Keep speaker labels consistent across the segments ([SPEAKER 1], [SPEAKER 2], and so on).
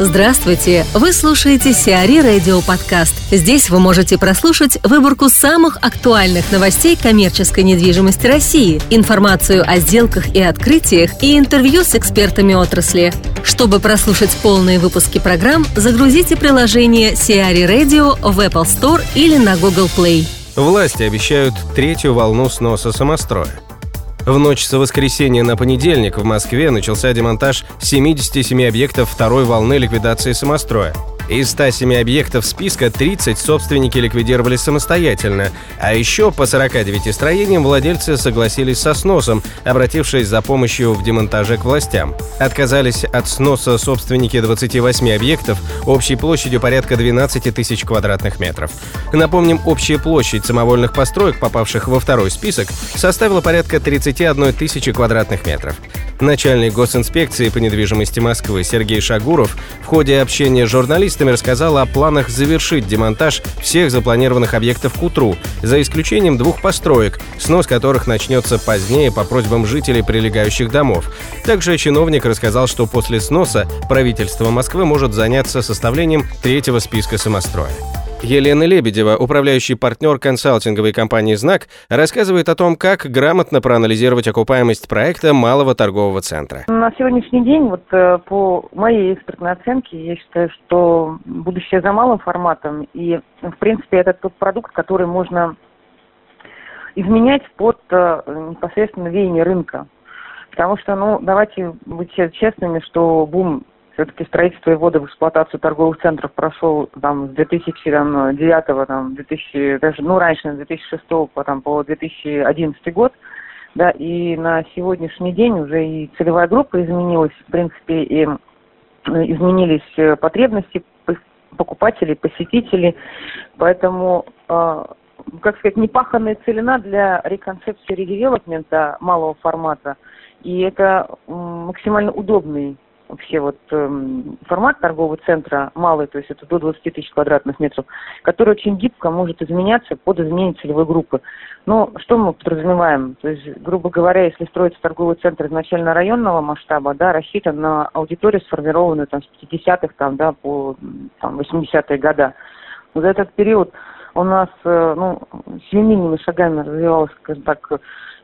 [SPEAKER 1] Здравствуйте! Вы слушаете Сиари Радио Подкаст. Здесь вы можете прослушать выборку самых актуальных новостей коммерческой недвижимости России, информацию о сделках и открытиях и интервью с экспертами отрасли. Чтобы прослушать полные выпуски программ, загрузите приложение Сиари Radio в Apple Store или на Google Play.
[SPEAKER 2] Власти обещают третью волну сноса самостроя. В ночь с воскресенья на понедельник в Москве начался демонтаж 77 объектов второй волны ликвидации самостроя. Из 107 объектов списка 30 собственники ликвидировали самостоятельно, а еще по 49 строениям владельцы согласились со сносом, обратившись за помощью в демонтаже к властям. Отказались от сноса собственники 28 объектов общей площадью порядка 12 тысяч квадратных метров. Напомним, общая площадь самовольных построек, попавших во второй список, составила порядка 31 тысячи квадратных метров. Начальник госинспекции по недвижимости Москвы Сергей Шагуров в ходе общения с журналистами рассказал о планах завершить демонтаж всех запланированных объектов к утру, за исключением двух построек, снос которых начнется позднее по просьбам жителей прилегающих домов. Также чиновник рассказал, что после сноса правительство Москвы может заняться составлением третьего списка самостроя. Елена Лебедева, управляющий партнер консалтинговой компании «Знак», рассказывает о том, как грамотно проанализировать окупаемость проекта малого торгового центра.
[SPEAKER 3] На сегодняшний день, вот э, по моей экспертной оценке, я считаю, что будущее за малым форматом, и, в принципе, это тот продукт, который можно изменять под э, непосредственно веяние рынка. Потому что, ну, давайте быть честными, что бум все-таки строительство и ввода в эксплуатацию торговых центров прошел там с 2009 там 2000 даже ну раньше на 2006 по там по 2011 год да и на сегодняшний день уже и целевая группа изменилась в принципе и э, изменились э, потребности покупателей посетителей. Поэтому э, как сказать непаханная целина для реконцепции редевелопмента малого формата. И это максимально удобный вообще вот эм, формат торгового центра малый, то есть это до 20 тысяч квадратных метров, который очень гибко может изменяться под изменение целевой группы. Но что мы подразумеваем? То есть, грубо говоря, если строится торговый центр изначально районного масштаба, да, рассчитан на аудиторию, сформированную там с 50-х там, да, по там, 80-е года. За этот период у нас э, ну, семимильными шагами развивалось, скажем так,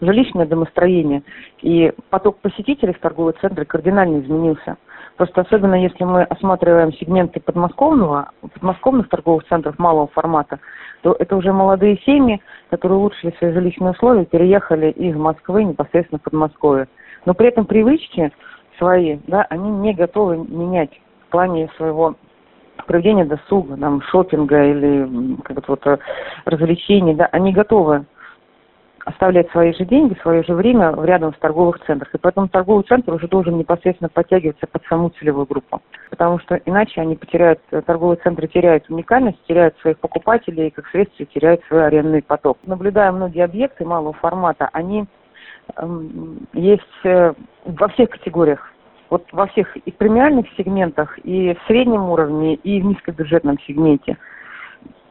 [SPEAKER 3] жилищное домостроение, и поток посетителей в торговые центры кардинально изменился. Просто особенно если мы осматриваем сегменты подмосковного, подмосковных торговых центров малого формата, то это уже молодые семьи, которые улучшили свои жилищные условия, переехали из Москвы непосредственно в Подмосковье. Но при этом привычки свои, да, они не готовы менять в плане своего проведения досуга, там, шопинга или как-то вот э, развлечений, да, они готовы оставлять свои же деньги, свое же время рядом с торговых центрах. И поэтому торговый центр уже должен непосредственно подтягиваться под саму целевую группу. Потому что иначе они потеряют, торговые центры теряют уникальность, теряют своих покупателей и, как следствие, теряют свой арендный поток. Наблюдая многие объекты малого формата, они э, есть э, во всех категориях. Вот во всех и премиальных сегментах, и в среднем уровне, и в низкобюджетном сегменте –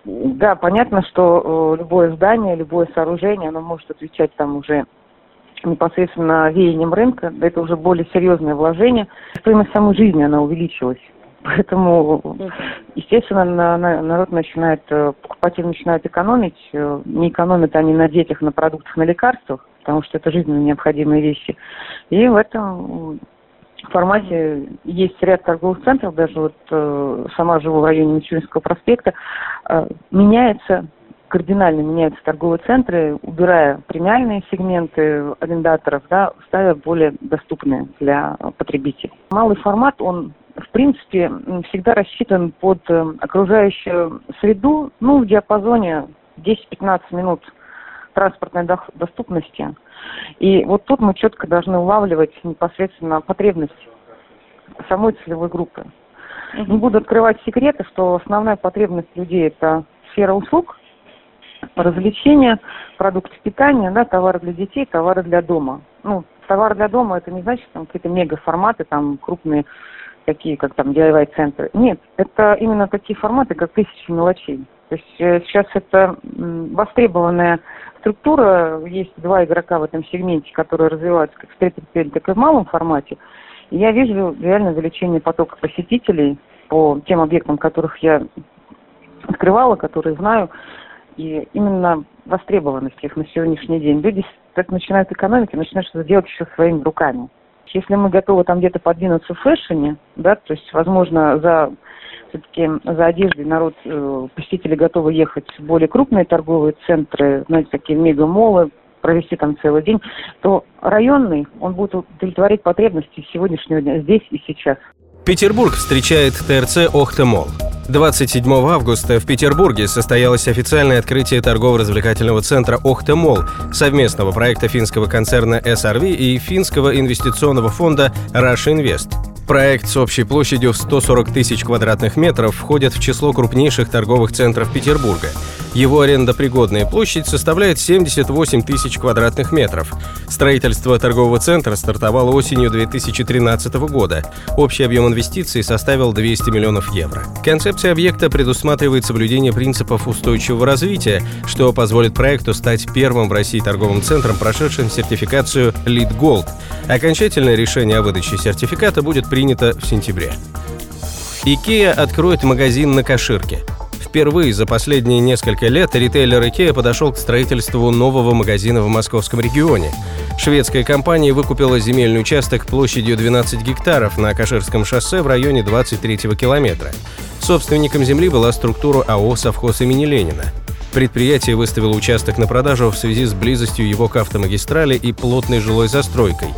[SPEAKER 3] да, понятно, что э, любое здание, любое сооружение, оно может отвечать там уже непосредственно веянием рынка, это уже более серьезное вложение. Стоимость самой жизни, она увеличилась. Поэтому, естественно, на, на, народ начинает, э, покупатели начинают экономить. Э, не экономят они на детях, на продуктах, на лекарствах, потому что это жизненно необходимые вещи. И в этом формате есть ряд торговых центров, даже вот э, сама живу в районе Мичуринского проспекта, э, меняется кардинально меняются торговые центры, убирая премиальные сегменты арендаторов, да, ставя более доступные для потребителей. Малый формат, он в принципе всегда рассчитан под э, окружающую среду, ну, в диапазоне 10-15 минут транспортной доступности. И вот тут мы четко должны улавливать непосредственно потребность самой целевой группы. Не буду открывать секреты, что основная потребность людей это сфера услуг, развлечения, продукты питания, да, товары для детей, товары для дома. Ну, товар для дома это не значит там какие-то мега форматы, там крупные такие, как там DIY центры. Нет, это именно такие форматы, как тысячи мелочей. То есть э, сейчас это востребованная структура. Есть два игрока в этом сегменте, которые развиваются как в третьем, так и в малом формате. я вижу реально увеличение потока посетителей по тем объектам, которых я открывала, которые знаю, и именно востребованность их на сегодняшний день. Люди так начинают экономить и начинают что-то делать еще своими руками. Если мы готовы там где-то подвинуться в fashion е, да, то есть, возможно, за все-таки за одеждой народ, э, посетители готовы ехать в более крупные торговые центры, знаете, такие мегамоллы, провести там целый день, то районный, он будет удовлетворять потребности сегодняшнего дня, здесь и сейчас.
[SPEAKER 2] Петербург встречает ТРЦ «Охта-Молл». 27 августа в Петербурге состоялось официальное открытие торгово-развлекательного центра «Охта Молл», совместного проекта финского концерна SRV и финского инвестиционного фонда «Rush Invest». Проект с общей площадью в 140 тысяч квадратных метров входит в число крупнейших торговых центров Петербурга. Его арендопригодная площадь составляет 78 тысяч квадратных метров. Строительство торгового центра стартовало осенью 2013 года. Общий объем инвестиций составил 200 миллионов евро. Концепция объекта предусматривает соблюдение принципов устойчивого развития, что позволит проекту стать первым в России торговым центром, прошедшим сертификацию LEED Gold. Окончательное решение о выдаче сертификата будет принято в сентябре. IKEA откроет магазин на Каширке. Впервые за последние несколько лет ритейлер IKEA подошел к строительству нового магазина в московском регионе. Шведская компания выкупила земельный участок площадью 12 гектаров на Каширском шоссе в районе 23 километра. Собственником земли была структура АО «Совхоз имени Ленина». Предприятие выставило участок на продажу в связи с близостью его к автомагистрали и плотной жилой застройкой.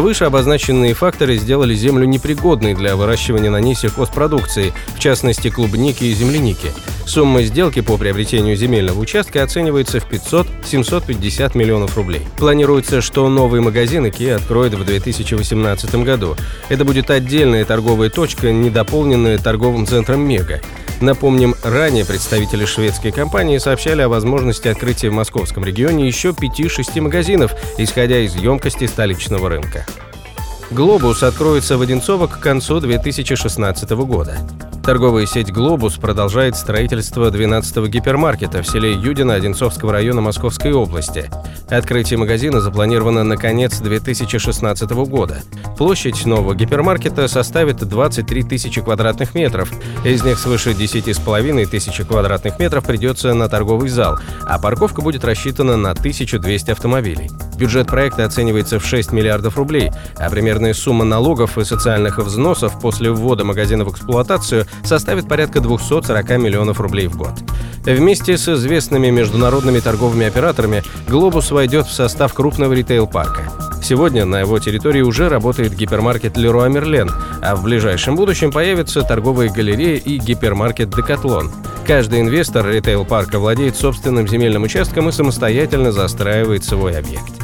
[SPEAKER 2] Выше обозначенные факторы сделали землю непригодной для выращивания на ней сельхозпродукции, в частности клубники и земляники. Сумма сделки по приобретению земельного участка оценивается в 500-750 миллионов рублей. Планируется, что новый магазин IKEA откроет в 2018 году. Это будет отдельная торговая точка, недополненная торговым центром «Мега». Напомним, ранее представители шведской компании сообщали о возможности открытия в московском регионе еще 5-6 магазинов, исходя из емкости столичного рынка. «Глобус» откроется в Одинцово к концу 2016 года. Торговая сеть «Глобус» продолжает строительство 12-го гипермаркета в селе Юдино Одинцовского района Московской области. Открытие магазина запланировано на конец 2016 года. Площадь нового гипермаркета составит 23 тысячи квадратных метров. Из них свыше 10,5 тысячи квадратных метров придется на торговый зал, а парковка будет рассчитана на 1200 автомобилей. Бюджет проекта оценивается в 6 миллиардов рублей, а примерная сумма налогов и социальных взносов после ввода магазина в эксплуатацию составит порядка 240 миллионов рублей в год. Вместе с известными международными торговыми операторами «Глобус» войдет в состав крупного ритейл-парка. Сегодня на его территории уже работает гипермаркет Leroy Merlin, а в ближайшем будущем появятся торговые галереи и гипермаркет Decathlon. Каждый инвестор ритейл-парка владеет собственным земельным участком и самостоятельно застраивает свой объект.